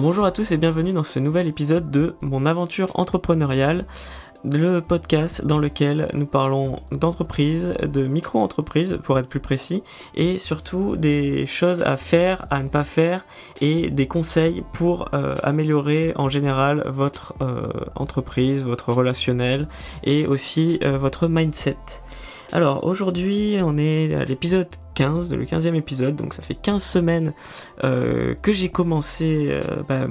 bonjour à tous et bienvenue dans ce nouvel épisode de Mon aventure entrepreneuriale, le podcast dans lequel nous parlons d'entreprise, de micro-entreprise pour être plus précis, et surtout des choses à faire, à ne pas faire, et des conseils pour euh, améliorer en général votre euh, entreprise, votre relationnel, et aussi euh, votre mindset. Alors aujourd'hui on est à l'épisode 15, le 15e épisode, donc ça fait 15 semaines euh, que j'ai commencé euh, bah,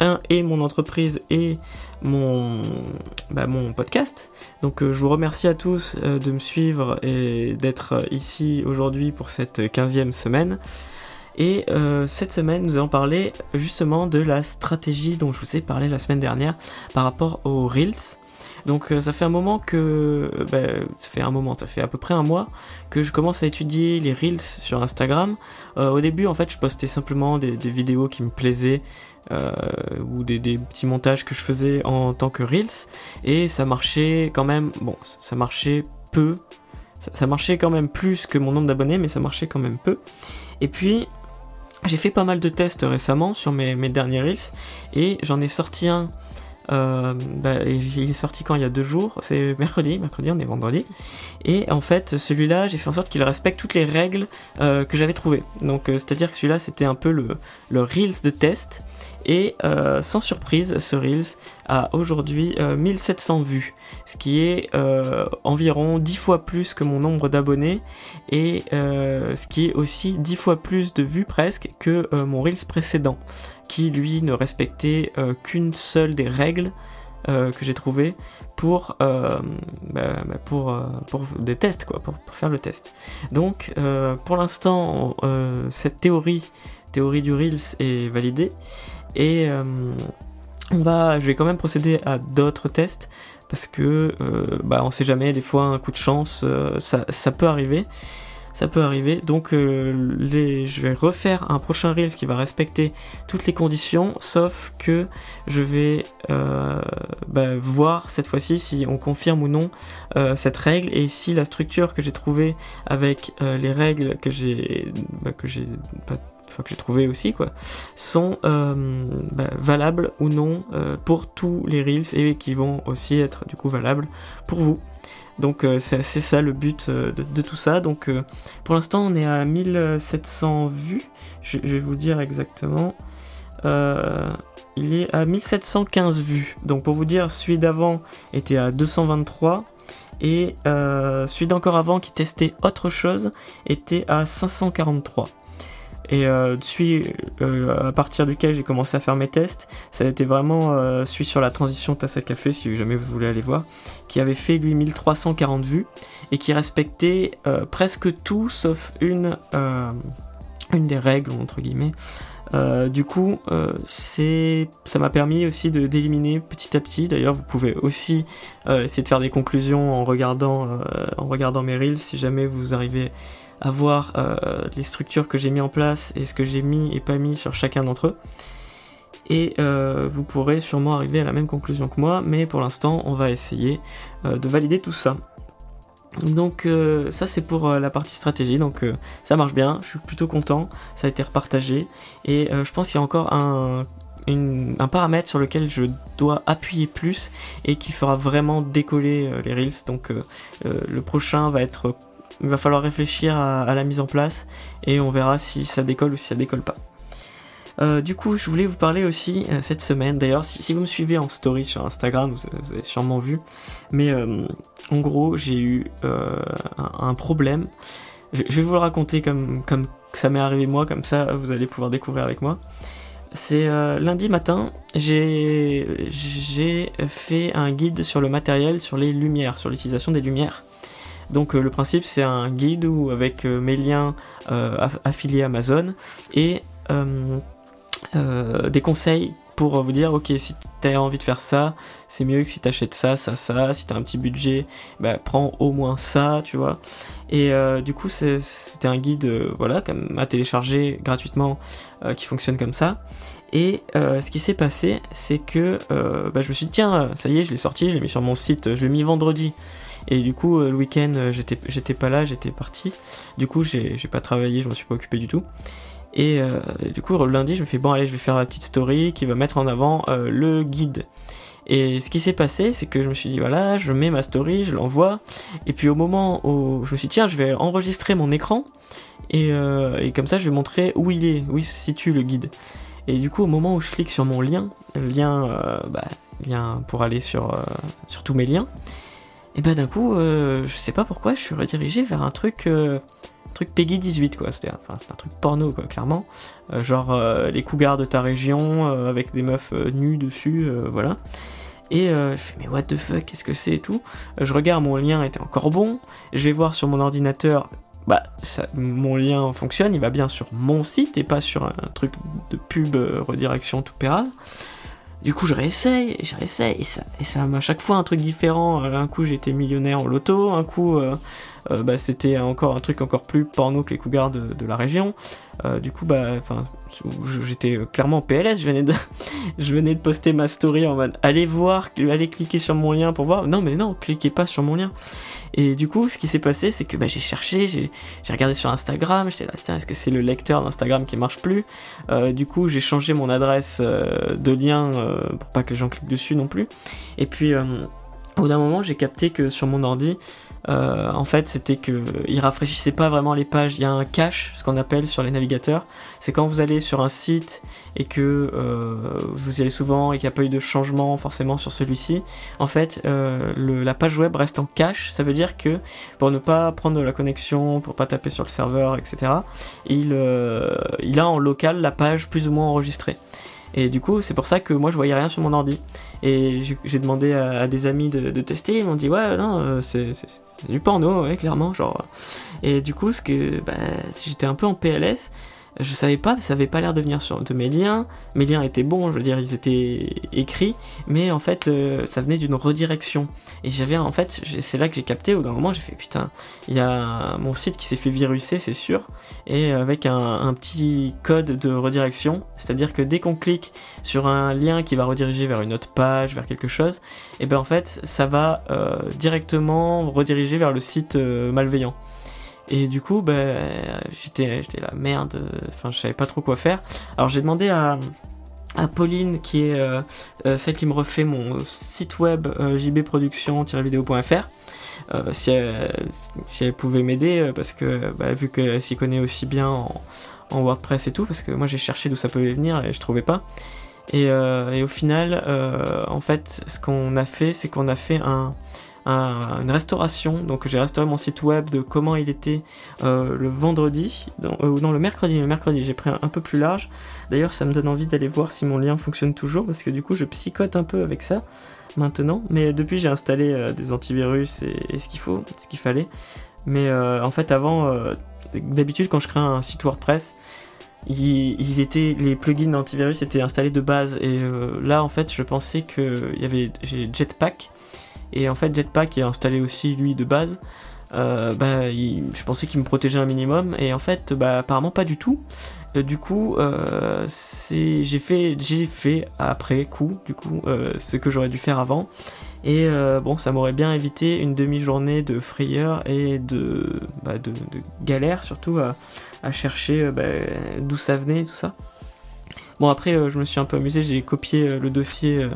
un et mon entreprise et mon, bah, podcast. Donc euh, je vous remercie à tous de me suivre et d'être ici aujourd'hui pour cette 15e semaine. Et cette semaine, nous allons parler justement de la stratégie dont je vous ai parlé la semaine dernière par rapport aux Reels. Donc euh, ça fait un moment que, bah, ça fait un moment, ça fait à peu près un mois que je commence à étudier les reels sur Instagram. Euh, au début, en fait, je postais simplement des, vidéos qui me plaisaient euh, ou des, petits montages que je faisais en tant que reels et ça marchait quand même. Bon, ça marchait peu. Ça, marchait quand même plus que mon nombre d'abonnés, mais ça marchait quand même peu. Et puis j'ai fait pas mal de tests récemment sur mes derniers reels et j'en ai sorti un euh, bah, il est sorti quand? Il y a deux jours, c'est mercredi, mercredi on est vendredi. Et en fait celui-là j'ai fait en sorte qu'il respecte toutes les règles euh, que j'avais trouvées. Donc euh, c'est-à-dire que celui-là c'était un peu le, Reels de test. Et sans surprise, ce Reels a aujourd'hui 1700 vues, ce qui est environ 10 fois plus que mon nombre d'abonnés et ce qui est aussi 10 fois plus de vues presque que mon Reels précédent qui lui ne respectait euh, qu'une seule des règles euh, que j'ai trouvées pour, euh, bah, bah, pour, pour des tests, quoi, pour, faire le test. Donc pour l'instant, cette théorie, théorie du Reels est validée et on va, je vais quand même procéder à d'autres tests parce que bah, on sait jamais, des fois un coup de chance, ça, ça peut arriver ça peut arriver. Donc euh, je vais refaire un prochain Reels qui va respecter toutes les conditions, sauf que je vais euh, bah, voir cette fois-ci si on confirme ou non euh, cette règle et si la structure que j'ai trouvée avec les règles que j'ai bah, que j'ai que j'ai aussi quoi, sont bah, valables ou non pour tous les reels et qui vont aussi être du coup valables pour vous. Donc euh, c'est ça le but euh, de, tout ça. Donc euh, pour l'instant on est à 1700 vues. Je, vais vous dire exactement. il est à 1715 vues. Donc pour vous dire, celui d'avant était à 223. Et celui d'encore avant qui testait autre chose était à 543. Et euh, celui euh, à partir duquel j'ai commencé à faire mes tests, ça a été vraiment euh, celui sur la transition tasse à café, si jamais vous voulez aller voir, qui avait fait lui 1340 vues et qui respectait euh, presque tout sauf une, une des règles, entre guillemets. du coup, ça m'a permis aussi d'éliminer petit à petit. D'ailleurs, vous pouvez aussi essayer de faire des conclusions en regardant, en regardant mes reels si jamais vous arrivez à voir euh, les structures que j'ai mis en place et ce que j'ai mis et pas mis sur chacun d'entre eux. Et euh, vous pourrez sûrement arriver à la même conclusion que moi, mais pour l'instant on va essayer euh, de valider tout ça. Donc ça c'est pour la partie stratégie, donc ça marche bien, je suis plutôt content, ça a été repartagé, et je pense qu'il y a encore un, un, paramètre sur lequel je dois appuyer plus et qui fera vraiment décoller les reels. Donc le prochain va être il va falloir réfléchir à, la mise en place et on verra si ça décolle ou si ça décolle pas. Euh, du coup, je voulais vous parler aussi euh, cette semaine. D'ailleurs, si, vous me suivez en story sur Instagram, vous, avez sûrement vu. Mais euh, en gros, j'ai eu un, problème. Je, vais vous le raconter comme, comme ça m'est arrivé moi, comme ça vous allez pouvoir découvrir avec moi. C'est lundi matin, j'ai fait un guide sur le matériel, sur les lumières, sur l'utilisation des lumières. Donc euh, le principe c'est un guide avec euh, mes liens euh, affiliés Amazon et des conseils pour vous dire ok si tu as envie de faire ça c'est mieux que si tu achètes ça ça ça. Si tu as un petit budget bah, prends au moins ça tu vois. Et du coup c'était un guide voilà comme à télécharger gratuitement qui fonctionne comme ça. Et ce qui s'est passé c'est que bah, je me suis dit tiens ça y est je l'ai sorti je l'ai mis sur mon site je l'ai mis vendredi et du coup, euh, le week-end, euh, j'étais, pas là, j'étais parti. Du coup, j'ai, pas travaillé, je m'en suis pas occupé du tout. Et du coup, le lundi, je me fais bon, allez, je vais faire la petite story qui va mettre en avant le guide. Et ce qui s'est passé, c'est que je me suis dit, voilà, je mets ma story, je l'envoie. Et puis au moment où je me suis dit, tiens, je vais enregistrer mon écran. Et, et comme ça, je vais montrer où il est, où il se situe le guide. Et du coup, au moment où je clique sur mon lien, lien, euh, bah, lien pour aller sur, euh, sur tous mes liens, et ben d'un coup, euh, je sais pas pourquoi, je suis redirigé vers un truc, un truc Peggy 18 quoi. C'était enfin, un truc porno quoi, clairement. genre les cougars de ta région avec des meufs nues dessus, voilà. Et je fais mais what the fuck, qu'est-ce que c'est et tout. je regarde, mon lien était encore bon. Je vais voir sur mon ordinateur, bah, mon lien fonctionne, il va bien sur mon site et pas sur un, truc de pub euh, redirection tout pérave. Du coup, je réessaye, je réessaye, et ça, et ça à chaque fois un truc différent. Euh, un coup, j'étais millionnaire en loto, un coup, euh, bah, c'était encore un truc encore plus porno que les cougars de, de la région. du coup, bah, j'étais clairement en PLS. Je venais de, je venais de poster ma story en mode, allez voir, allez cliquer sur mon lien pour voir. Non, mais non, cliquez pas sur mon lien. Et du coup, ce qui s'est passé, c'est que bah, j'ai cherché, j'ai regardé sur Instagram, j'étais là, tiens, est-ce que c'est le lecteur d'Instagram qui marche plus? Euh, Du coup, j'ai changé mon adresse euh, de lien euh, pour pas que les gens cliquent dessus non plus. Et puis, au bout d'un moment, j'ai capté que sur mon ordi, euh, en fait, c'était que il rafraîchissait pas vraiment les pages. Il y a un cache, ce qu'on appelle sur les navigateurs. C'est quand vous allez sur un site et que euh, vous y allez souvent et qu'il n'y a pas eu de changement forcément sur celui-ci. En fait, euh, la page web reste en cache. Ça veut dire que pour ne pas prendre la connexion, pour pas taper sur le serveur, etc. Il a en local la page plus ou moins enregistrée. Et du coup, c'est pour ça que moi je voyais rien sur mon ordi. Et j'ai demandé à, des amis de, tester, ils m'ont dit ouais, non, c'est du porno, clairement, genre. Et du coup, ce que bah, j'étais un peu en PLS, je savais pas, ça avait pas l'air de venir de mes liens. Mes liens étaient bons, je veux dire, ils étaient écrits, mais en fait, euh, ça venait d'une redirection. Et j'avais, en fait, c'est là que j'ai capté. Au d'un moment, j'ai fait putain, il y a mon site qui s'est fait viruser, c'est sûr, et avec un, petit code de redirection. C'est-à-dire que dès qu'on clique sur un lien qui va rediriger vers une autre page, vers quelque chose, et ben en fait, ça va euh, directement rediriger vers le site euh, malveillant. Et du coup, bah, j'étais, j'étais là, merde, enfin, je savais pas trop quoi faire. Alors j'ai demandé à, à Pauline, qui est euh, euh, celle qui me refait mon site web euh, jbproduction-vidéo.fr, si, elle, pouvait m'aider, parce que bah, vu qu'elle s'y connaît aussi bien en, WordPress et tout, parce que moi j'ai cherché d'où ça pouvait venir et je trouvais pas. Et au final, en fait, ce qu'on a fait, c'est qu'on a fait un, restauration. Donc j'ai restauré mon site web de comment il était euh, le vendredi, euh, ou non le mercredi. Le mercredi, j'ai pris un, peu plus large. D'ailleurs, ça me donne envie d'aller voir si mon lien fonctionne toujours parce que du coup, je psychote un peu avec ça maintenant. Mais depuis, j'ai installé euh, des antivirus et, ce qu'il faut, ce qu'il fallait. Mais en fait, avant, d'habitude, quand je crée un site WordPress, il, les plugins d'antivirus étaient installés de base et là en fait je pensais que il y avait j'ai Jetpack et en fait, Jetpack est installé aussi lui de base. Euh, bah, je pensais qu'il me protégeait un minimum et en fait, bah, apparemment pas du tout. Euh, du coup, euh, j'ai fait, fait après coup, du coup, ce que j'aurais dû faire avant. Et bon, ça m'aurait bien évité une demi-journée de frayeur et de, bah, de, galère, surtout à, chercher bah, d'où ça venait, tout ça. Bon, après, je me suis un peu amusé, j'ai copié le dossier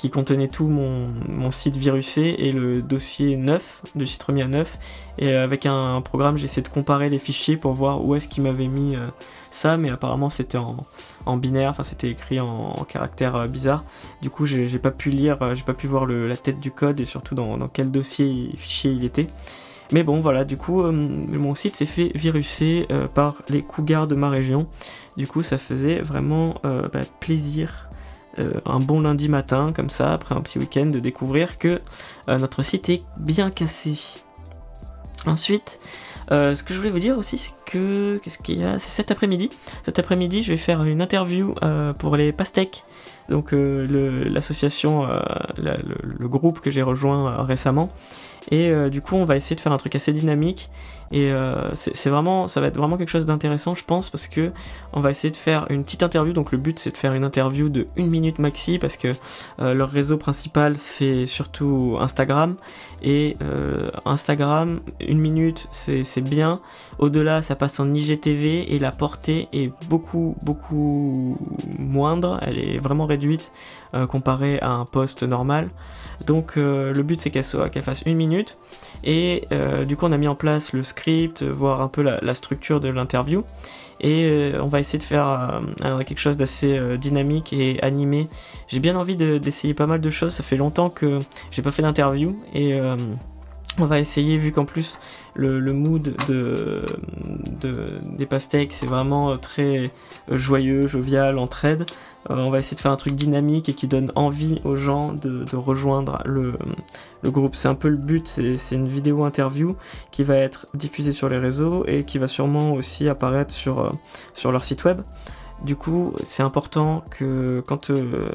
qui contenait tout mon, site virusé et le dossier neuf, de site remis à neuf. Et avec un, programme, j'ai essayé de comparer les fichiers pour voir où est-ce qu'il m'avait mis euh, ça, mais apparemment c'était en, binaire, enfin c'était écrit en, caractère euh, bizarre. Du coup, j'ai pas pu lire, euh, j'ai pas pu voir la tête du code et surtout dans, quel dossier fichier il était. Mais bon, voilà, du coup, mon site s'est fait viruser par les cougars de ma région. Du coup, ça faisait vraiment bah, plaisir euh, un bon lundi matin, comme ça, après un petit week-end, de découvrir que euh, notre site est bien cassé. Ensuite, euh, ce que je voulais vous dire aussi, c'est que qu'est-ce qu'il y a? C'est cet après-midi. Cet après-midi, je vais faire une interview pour les pastèques donc l'association, le, le, groupe que j'ai rejoint récemment. Et du coup, on va essayer de faire un truc assez dynamique et euh, c'est vraiment, ça va être vraiment quelque chose d'intéressant, je pense, parce que on va essayer de faire une petite interview. Donc le but, c'est de faire une interview de une minute maxi, parce que euh, leur réseau principal, c'est surtout Instagram. Et euh, Instagram, une minute, c'est bien. Au-delà, ça passe en IGTV et la portée est beaucoup, beaucoup moindre. Elle est vraiment réduite comparée à un post normal. Donc le but, c'est qu'elle fasse une minute. Et du coup, on a mis en place le script voir un peu la, structure de l'interview. Et euh, on va essayer de faire euh, quelque chose d'assez euh, dynamique et animé. J'ai bien envie d'essayer pas mal de choses. Ça fait longtemps que j'ai pas fait d'interview et on va essayer, vu qu'en plus le, mood de, des pastèques c'est vraiment très joyeux, jovial, entraide. Euh, on va essayer de faire un truc dynamique et qui donne envie aux gens de, rejoindre le, groupe. C'est un peu le but, c'est une vidéo interview qui va être diffusée sur les réseaux et qui va sûrement aussi apparaître sur, euh, sur leur site web. Du coup, c'est important que quand euh,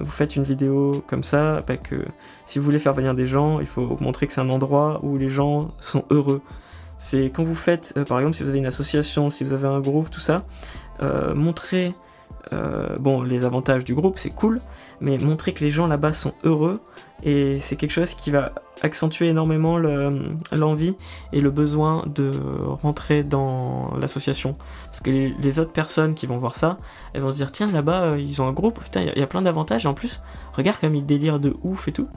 vous faites une vidéo comme ça, bah, que si vous voulez faire venir des gens, il faut montrer que c'est un endroit où les gens sont heureux. C'est quand vous faites, par exemple, si vous avez une association, si vous avez un groupe, tout ça, montrer euh, bon, les avantages du groupe, c'est cool, mais montrer que les gens là-bas sont heureux, et c'est quelque chose qui va accentuer énormément l'envie et le besoin de rentrer dans l'association. Parce que les, autres personnes qui vont voir ça, elles vont se dire, tiens, là-bas, euh, ils ont un groupe, putain, il y, a plein d'avantages, et en plus, regarde comme ils délirent de ouf et tout.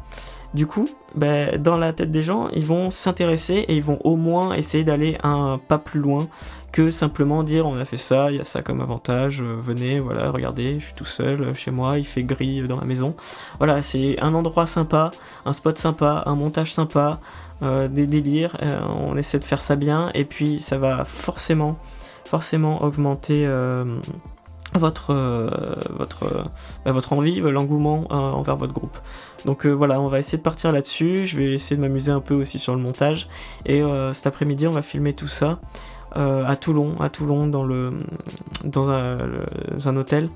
Du coup, ben, dans la tête des gens, ils vont s'intéresser et ils vont au moins essayer d'aller un pas plus loin que simplement dire on a fait ça, il y a ça comme avantage, euh, venez, voilà, regardez, je suis tout seul euh, chez moi, il fait gris dans la maison. Voilà, c'est un endroit sympa, un spot sympa, un montage sympa, des délires, on essaie de faire ça bien et puis ça va forcément, forcément augmenter votre, euh, votre, bah, votre envie, l'engouement euh, envers votre groupe. Donc euh, voilà, on va essayer de partir là-dessus. Je vais essayer de m'amuser un peu aussi sur le montage. Et cet après-midi, on va filmer tout ça à Toulon, à Toulon dans le dans un hôtel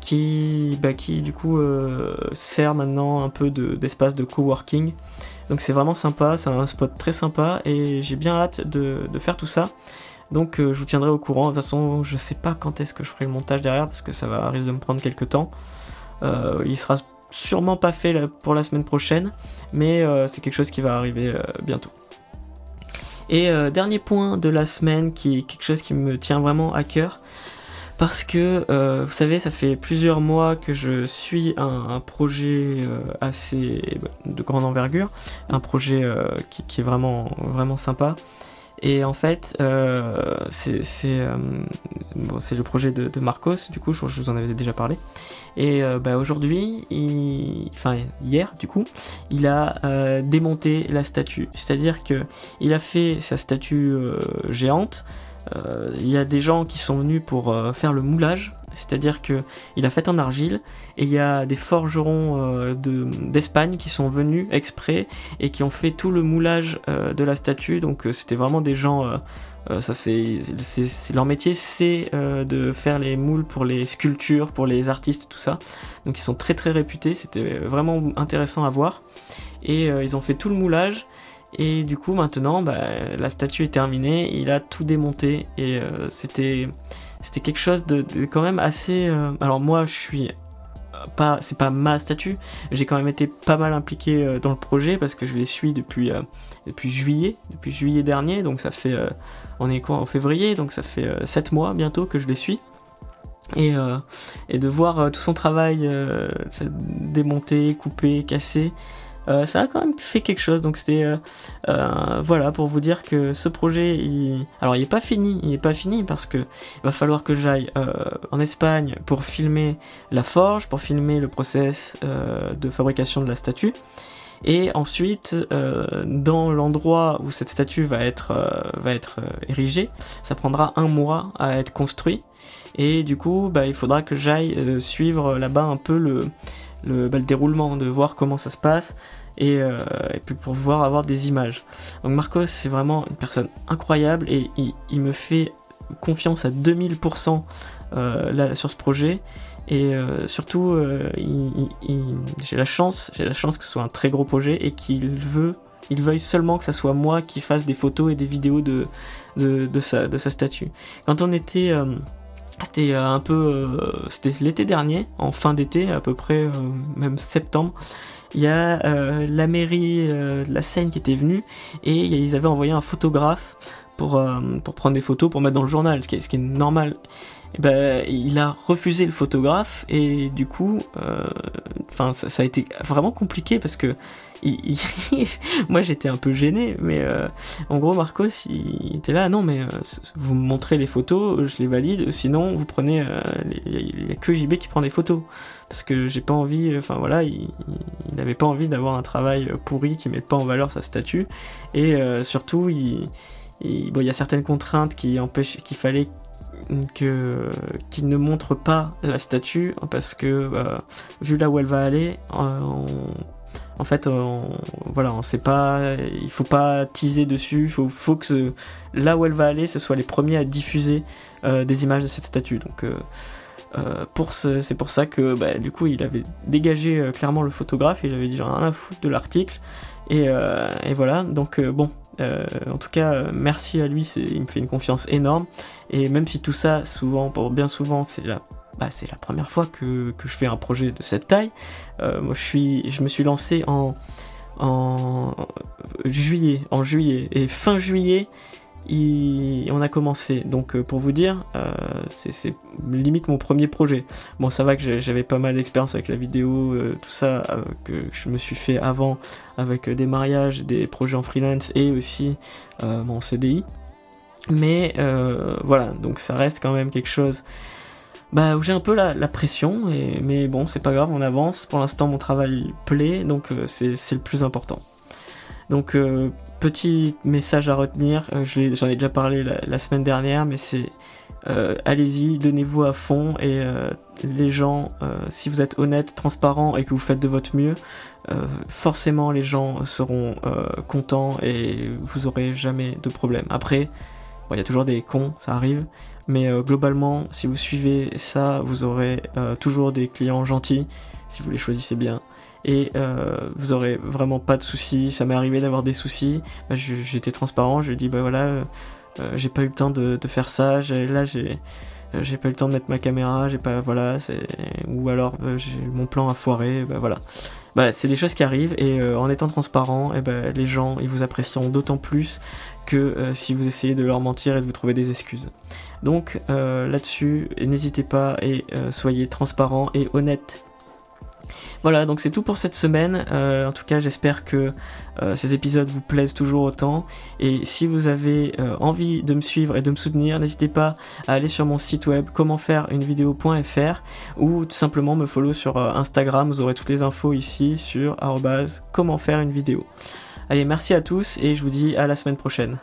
qui, bah, qui du coup sert maintenant un peu d'espace de, coworking. Donc c'est vraiment sympa, c'est un spot très sympa et j'ai bien hâte de, faire tout ça. Donc euh, je vous tiendrai au courant. De toute façon, je sais pas quand est-ce que je ferai le montage derrière parce que ça va risque de me prendre quelques temps. Euh, il sera sûrement pas fait pour la semaine prochaine, mais euh, c'est quelque chose qui va arriver bientôt. Et dernier point de la semaine qui est quelque chose qui me tient vraiment à cœur. Parce que vous savez, ça fait plusieurs mois que je suis un, projet assez de grande envergure, un projet qui, qui, est vraiment vraiment sympa, et en fait, euh, c'est euh, le projet de, Marcos, du coup, je, vous en avais déjà parlé. Et euh, bah, aujourd'hui, enfin hier, du coup, il a démonté la statue. C'est-à-dire que il a fait sa statue géante. Il y a des gens qui sont venus pour faire le moulage c'est-à-dire que il a fait en argile et il y a des forgerons euh, d'Espagne qui sont venus exprès et qui ont fait tout le moulage euh, de la statue. Donc euh, c'était vraiment des gens, ça fait, leur métier, c'est de faire les moules pour les sculptures, pour les artistes, tout ça. Donc ils sont très très réputés. C'était vraiment intéressant à voir. Et ils ont fait tout le moulage. Et du coup maintenant, bah, la statue est terminée. Il a tout démonté et c'était c'était quelque chose de, quand même assez. Euh, alors moi, je suis pas, c'est pas ma statue. J'ai quand même été pas mal impliqué euh, dans le projet parce que je les suis depuis euh, depuis juillet, depuis juillet dernier. Donc ça fait, on est quoi en février, donc ça fait 7 mois bientôt que je les suis. Et, et de voir tout son travail démonté, coupé, cassé, euh, ça a quand même fait quelque chose. Donc c'était euh, euh, voilà pour vous dire que ce projet, il... alors il est pas fini, il est pas fini parce que il va falloir que j'aille en Espagne pour filmer la forge, pour filmer le process de fabrication de la statue. Et ensuite, dans l'endroit où cette statue va être, va être érigée, ça prendra un mois à être construit. Et du coup, bah, il faudra que j'aille suivre là-bas un peu le, le, bah, le, déroulement, de voir comment ça se passe, et, euh, et, puis pour pouvoir avoir des images. Donc Marcos c'est vraiment une personne incroyable et il, me fait confiance à 2000% euh, là, sur ce projet Et surtout, j'ai la chance, j'ai la chance que ce soit un très gros projet et qu'il veut il veuille seulement que ce soit moi qui fasse des photos et des vidéos de, de, sa, de sa statue. Quand on était... Euh, c'était un peu... Euh, c'était l'été dernier, en fin d'été, à peu près, euh, même septembre. Il y a la mairie de la Seine qui était venue et ils avaient envoyé un photographe pour, pour prendre des photos pour mettre dans le journal, ce qui est, normal. Et ben, il a refusé le photographe et du coup, enfin, ça, a été vraiment compliqué parce que moi j'étais un peu gêné, mais euh, en gros Marcos il était là, non mais euh, vous me montrez les photos, je les valide, sinon vous prenez, euh, il n'y a que JB qui prend des photos, parce que j'ai pas envie, enfin voilà, il n'avait pas envie d'avoir un travail pourri qui met pas en valeur sa statue, et surtout il, il y a certaines contraintes qui empêchent, qu'il fallait que qu'il ne montre pas la statue parce que vu là où elle va aller on, en fait, on, voilà, on sait pas, il faut pas teaser dessus, il faut, que là où elle va aller, ce soit les premiers à diffuser euh, des images de cette statue. Donc, euh, euh, c'est pour ça que bah, du coup, il avait dégagé clairement le photographe, il avait dit genre rien à foutre de l'article. Et, voilà, donc bon, en tout cas, merci à lui, il me fait une confiance énorme. Et même si tout ça, souvent, pour bien souvent, c'est la bah, première fois que, je fais un projet de cette taille. Euh, moi, je, suis, je me suis lancé en juillet, en juillet, et fin juillet, on a commencé. Donc, euh, pour vous dire, euh, c'est limite mon premier projet. Bon, ça va que j'avais pas mal d'expérience avec la vidéo, tout ça que je me suis fait avant avec des mariages, des projets en freelance et aussi mon CDI. Mais voilà, donc ça reste quand même quelque chose bah, où j'ai un peu la, pression, mais bon, c'est pas grave, on avance. Pour l'instant, mon travail plaît, donc euh, c'est le plus important. Donc, euh, petit message à retenir, euh, j'en ai, déjà parlé la, semaine dernière, mais c'est allez-y, donnez-vous à fond, et les gens, si vous êtes honnête, transparent et que vous faites de votre mieux, forcément les gens seront contents et vous aurez jamais de problème. Après, il y a toujours des cons, ça arrive, mais euh, globalement, si vous suivez ça, vous aurez euh, toujours des clients gentils, si vous les choisissez bien. Et euh, vous aurez vraiment pas de soucis. Ça m'est arrivé d'avoir des soucis. Bah, J'étais transparent, je dit bah voilà, j'ai pas eu le temps de, faire ça. Là j'ai j'ai pas eu le temps de mettre ma caméra, j'ai pas voilà, ou alors mon plan a foiré, bah voilà. Bah, c'est des choses qui arrivent et en étant transparent, eh ben les gens ils vous apprécieront d'autant plus que si vous essayez de leur mentir et de vous trouver des excuses. Donc euh, là-dessus, n'hésitez pas et euh, soyez transparent et honnête. Voilà, donc c'est tout pour cette semaine. Euh, en tout cas, j'espère que ces épisodes vous plaisent toujours autant. Et si vous avez envie de me suivre et de me soutenir, n'hésitez pas à aller sur mon site web commentfaireUnevideo.fr ou tout simplement me follow sur Instagram. Vous aurez toutes les infos ici sur comment faire une vidéo. Allez, merci à tous et je vous dis à la semaine prochaine.